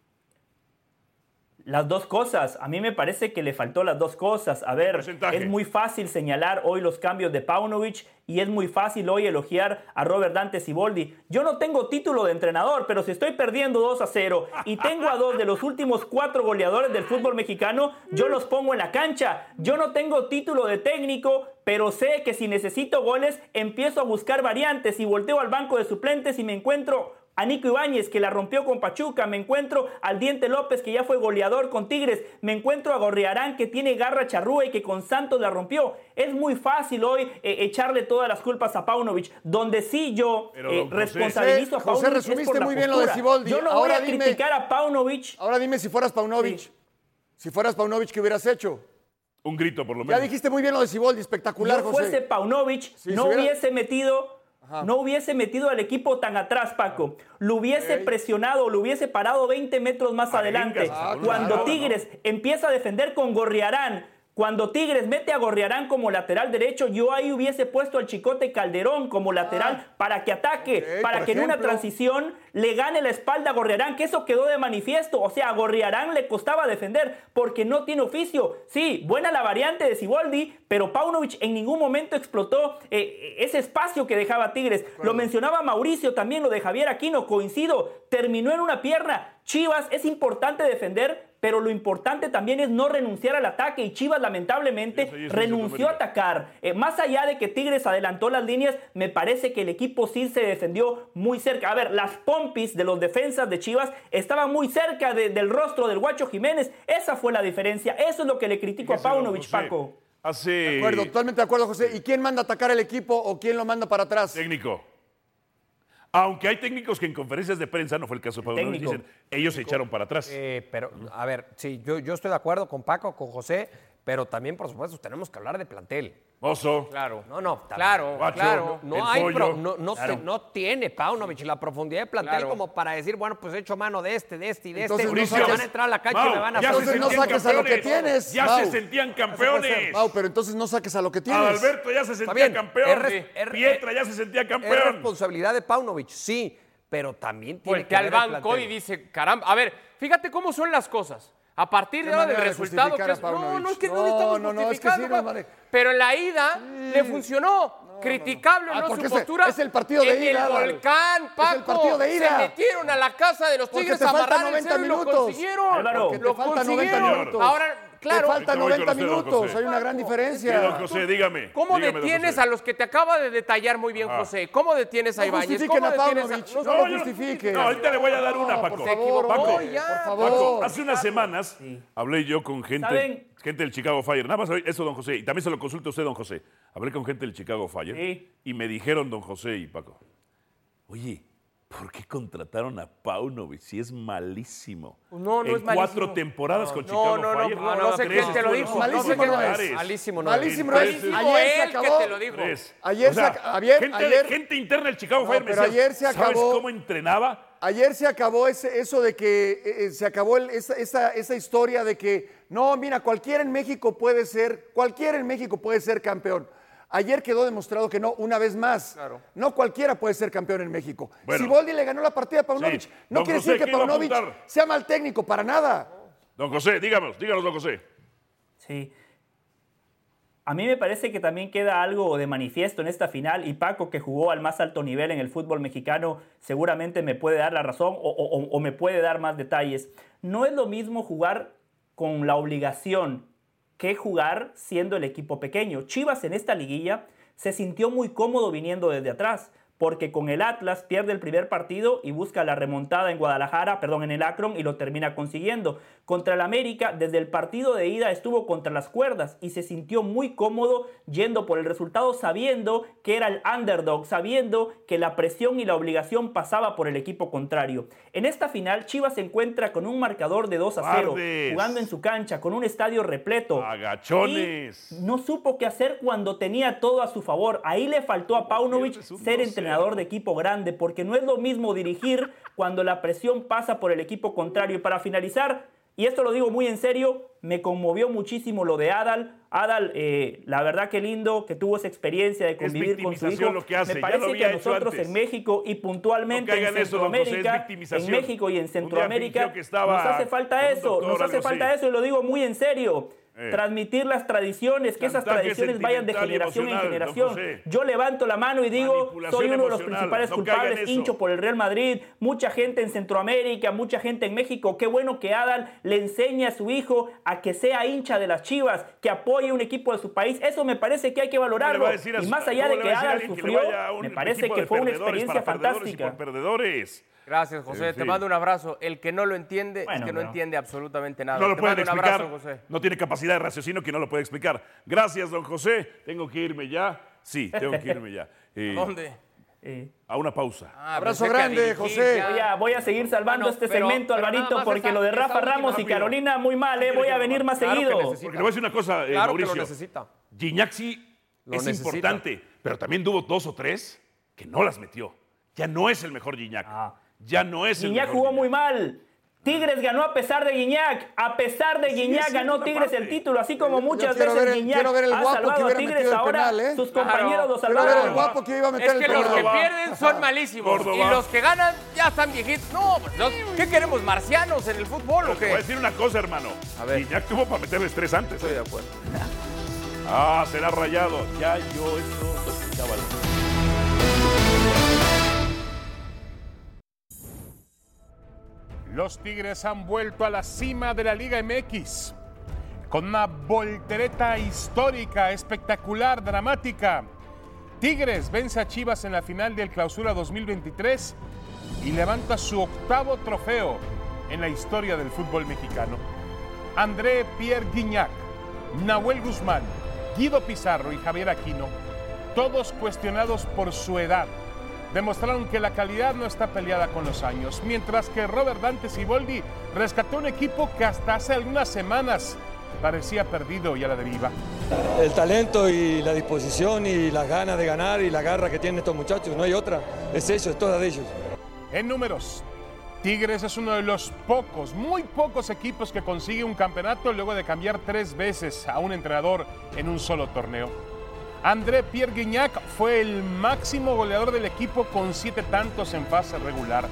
las dos cosas. A mí me parece que le faltó las dos cosas. A ver, Porcentaje. es muy fácil señalar hoy los cambios de Paunovic y es muy fácil hoy elogiar a Robert Dante Siboldi. Yo no tengo título de entrenador, pero si estoy perdiendo 2 a 0 y tengo a dos de los últimos cuatro goleadores del fútbol mexicano, yo los pongo en la cancha. Yo no tengo título de técnico, pero sé que si necesito goles, empiezo a buscar variantes y volteo al banco de suplentes y me encuentro a Nico Ibáñez, que la rompió con Pachuca. Me encuentro al Diente López, que ya fue goleador con Tigres. Me encuentro a Gorriarán, que tiene garra charrúa y que con Santos la rompió. Es muy fácil hoy eh, echarle todas las culpas a Paunovic. Donde sí yo eh, José- responsabilizo a José, Paunovic es resumiste por la muy bien lo de. Siboldi. Yo no Ahora voy a dime- criticar a Paunovic. Ahora dime si fueras Paunovic. Si fueras Paunovic, ¿qué hubieras hecho? Un grito, por lo Ya menos. dijiste muy bien lo de Siboldi, espectacular, yo José. fuese Paunovic, Sí, no si hubiera- hubiese metido. No hubiese metido al equipo tan atrás, Paco. Lo hubiese presionado, lo hubiese parado 20 metros más adelante. Ah, Cuando claro, Tigres empieza a defender con Gorriarán, cuando Tigres mete a Gorriarán como lateral derecho, yo ahí hubiese puesto al Chicote Calderón como lateral para que ataque, para que en una transición le gane la espalda a Gorriarán, que eso quedó de manifiesto. O sea, a Gorriarán le costaba defender porque no tiene oficio. Sí, buena la variante de Siboldi, pero Paunovic en ningún momento explotó eh, ese espacio que dejaba Tigres. Lo mencionaba Mauricio también, lo de Javier Aquino, coincido, terminó en una pierna. Chivas es importante defender, pero lo importante también es no renunciar al ataque y Chivas lamentablemente Eso, y eso, renunció a atacar. Eh, más allá de que Tigres adelantó las líneas, me parece que el equipo sí se defendió muy cerca. A ver, las pompis de los defensas de Chivas estaban muy cerca de- del rostro del Guacho Jiménez. Esa fue la diferencia. Eso es lo que le critico a Paunovic, Paco. Hace. De acuerdo, totalmente de acuerdo, José. ¿Y quién manda a atacar el equipo o quién lo manda para atrás? Técnico. Aunque hay técnicos que en conferencias de prensa, no fue el caso de Pablo, Técnico. dicen, ellos se echaron para atrás. Eh, pero, a ver, sí, yo, yo estoy de acuerdo con Paco, con José, pero también, por supuesto, tenemos que hablar de plantel. Oso. Claro. No, no, Claro, Guacho, claro. No, hay pollo. pro- no, no, Claro. te- no tiene Paunovic la profundidad de plantel Claro. como para decir, bueno, pues he hecho mano de este, de este y de Entonces, este. sabes- van a entrar a la cancha y me van a se Entonces no saques a lo que tienes. Ya Mau. se sentían campeones. Mau, pero entonces no saques a lo que tienes. Adalberto ya se sentía bien, campeón. es es- Pietra ya se sentía Es campeón. responsabilidad de Paunovic, sí, pero también tiene que al banco y dice, caramba, a ver, fíjate cómo son las cosas. A partir de ahora del resultado, que es, no, no es que no, No, le estamos no, no, es que justificando, sí, no, pa- vale. pero en la ida le funcionó. Criticable Ah, no su es- postura. es el partido de en ida, el volcán, Paco. Es el partido de ida. Se metieron a la casa de los Porque Tigres a faltan amarrar el 90 cero y lo minutos. consiguieron. Álvaro. Lo faltan 90 consiguieron. minutos. Ahora, Te claro. faltan Ahorita voy 90 con usted, don minutos. José. Hay una gran Sí, diferencia. don José, dígame. ¿Cómo dígame, detienes José. a los que te acaba de detallar muy bien. José? ¿Cómo detienes a No Ibáñez? justifiquen ¿Cómo a. No, No no, lo no- justifiquen. No, ahorita le voy a dar una, No, Paco. por equivocó Paco, ya. Por Paco, favor. hace unas semanas hablé yo con gente, ¿Saben? gente del Chicago Fire. Nada más eso, don José. Y también se lo consulta usted, don José. Hablé con gente del Chicago Fire. Sí. Y me dijeron, don José y Paco, oye, ¿por qué contrataron a Paunovic si es malísimo? No, no en es malísimo. cuatro temporadas con No, Chicago no, no, Fire. no, no sé Tres quién te lo dijo. Malísimo no es. Malísimo no es. Malísimo no es. Malísimo Ayer se él que acabó. te lo dijo. Tres. Ayer O sea, se ac- ayer- gente, ayer- gente interna del Chicago No, Fire me pero decía, ayer se ¿sabes acabó- cómo entrenaba? Ayer se acabó ese, eso de que eh, eh, se acabó el- esa, esa- esa historia de que no, mira, cualquiera en México puede ser, cualquiera en México puede ser campeón. Ayer quedó demostrado que no, una vez más. No cualquiera puede ser campeón en México. Bueno. Siboldi le ganó la partida a Paunovic. Sí. No Don quiere José, decir que ¿qué iba a Paunovic sea mal técnico, para nada. Don José, díganos, díganos, don José. Sí. A mí me parece que también queda algo de manifiesto en esta final y Paco, que jugó al más alto nivel en el fútbol mexicano, seguramente me puede dar la razón o, o- o me puede dar más detalles. No es lo mismo jugar con la obligación que jugar siendo el equipo pequeño. Chivas en esta liguilla se sintió muy cómodo viniendo desde atrás, porque con el Atlas pierde el primer partido y busca la remontada en Guadalajara, perdón, en el Akron y lo termina consiguiendo. Contra el América, desde el partido de ida estuvo contra las cuerdas y se sintió muy cómodo yendo por el resultado sabiendo que era el underdog, sabiendo que la presión y la obligación pasaba por el equipo contrario. En esta final, Chivas se encuentra con un marcador de 2 a 0, Guardes. jugando en su cancha, con un estadio repleto. Agachones. Y no supo qué hacer cuando tenía todo a su favor. Ahí le faltó a Paunovic ser entrenador de equipo grande, porque no es lo mismo dirigir cuando la presión pasa por el equipo contrario. Y para finalizar, y esto lo digo muy en serio, me conmovió muchísimo lo de Adal. Adal, eh, la verdad que lindo que tuvo esa experiencia de convivir con su hijo. lo que hace, Me parece que nosotros antes. en México y puntualmente No en eso, Centroamérica, en. México y en Centroamérica, nos hace falta eso, nos hace falta eso y lo digo muy en serio. Eh. Transmitir las tradiciones, que esas tradiciones vayan de generación en generación. Yo levanto la mano y digo, soy uno de los principales no culpables, hincho por el Real Madrid, mucha gente en Centroamérica, mucha gente en México. Qué bueno que Adal le enseñe a su hijo a que sea hincha de las Chivas, que apoye un equipo de su país. Eso me parece que hay que ¿Cómo le valorarlo. a Y más allá de que Adal sufrió, un me parece que fue una experiencia fantástica. perdedores? Gracias, José. En Te mando un abrazo. El que no lo entiende Bueno, es que no entiende absolutamente nada. No lo Te pueden mando un explicar. abrazo, José. No tiene capacidad de raciocinio que no lo puede explicar. Gracias, don José. Tengo que irme ya. Sí, tengo que irme ya. Eh, ¿Dónde? A una pausa. Ah, Abrazo a grande, dirigir José. Voy a, voy a seguir salvando Bueno, este pero- segmento, pero Alvarito, porque esa- lo de Rafa Ramos y. Carolina muy mal, ¿eh? Voy a venir más Claro seguido. Porque le voy a decir una cosa, eh, Claro que lo Mauricio. necesita. Gignac sí Lo es necesita. importante, pero también tuvo dos o tres que no las metió. Ya no es el mejor Gignac. Ya no es el Guiñac mejor jugó muy mal. Tigres ganó a pesar de Guiñac. A pesar de Sí, Guiñac ganó Tigres el título, así como muchas veces ver el- Guiñac quiero ver el ha guapo que salvado a hubiera Tigres metido el ahora. penal, ¿eh? Sus Claro. compañeros lo Quiero ver el salvaron. guapo que iba a meter Es el que los que pierden son malísimos. Córdoba. Y los que ganan ya están viejitos. No, pues, los- ¿qué queremos? ¿Marcianos en el fútbol Pero o te voy a decir una cosa, hermano. A ver. Gignac tuvo para meterles tres antes. Estoy ¿eh? de acuerdo. Ah, será rayado. Ya yo esto lo Los Tigres han vuelto a la cima de la Liga MX con una voltereta histórica, espectacular, dramática. Tigres vence a Chivas en la final del Clausura 2023 y levanta su octavo trofeo en la historia del fútbol mexicano. André Pierre Guignac, Nahuel Guzmán, Guido Pizarro y Javier Aquino, todos cuestionados por su edad, demostraron que la calidad no está peleada con los años, mientras que Robert Dante Siboldi rescató un equipo que hasta hace algunas semanas parecía perdido y a la deriva. El talento y la disposición y las ganas de ganar y la garra que tienen estos muchachos, no hay otra. Es eso, es toda de ellos. En números, Tigres es uno de los pocos, muy pocos equipos que consigue un campeonato luego de cambiar tres veces a un entrenador en un solo torneo. André Pierre Guignac fue el máximo goleador del equipo con siete tantos en fase regular.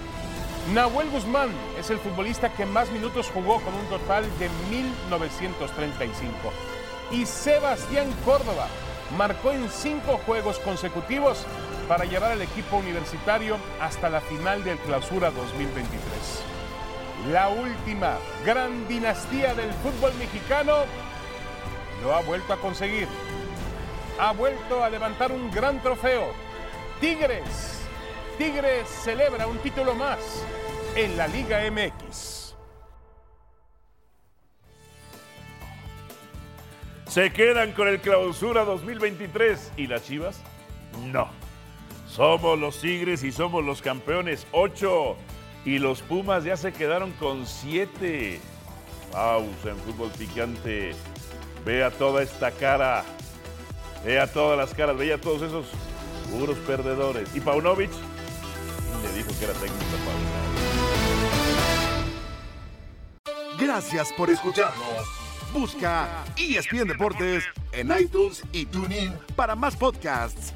Nahuel Guzmán es el futbolista que más minutos jugó con un total de 1935. Y Sebastián Córdoba marcó en cinco juegos consecutivos para llevar al equipo universitario hasta la final del Clausura 2023. La última gran dinastía del fútbol mexicano lo ha vuelto a conseguir. Ha vuelto a levantar un gran trofeo. Tigres. Tigres celebra un título más en la Liga MX. Se quedan con el clausura 2023 y las Chivas no. Somos los Tigres y somos los campeones 8 y los Pumas ya se quedaron con 7. Pausa en fútbol picante. Vea toda esta cara. Vea todas las caras, vea todos esos puros perdedores. Y Paunovic ¿quién le dijo que era técnico Paunovic. Gracias por escucharnos. Busca ESPN Deportes en iTunes y TuneIn para más podcasts.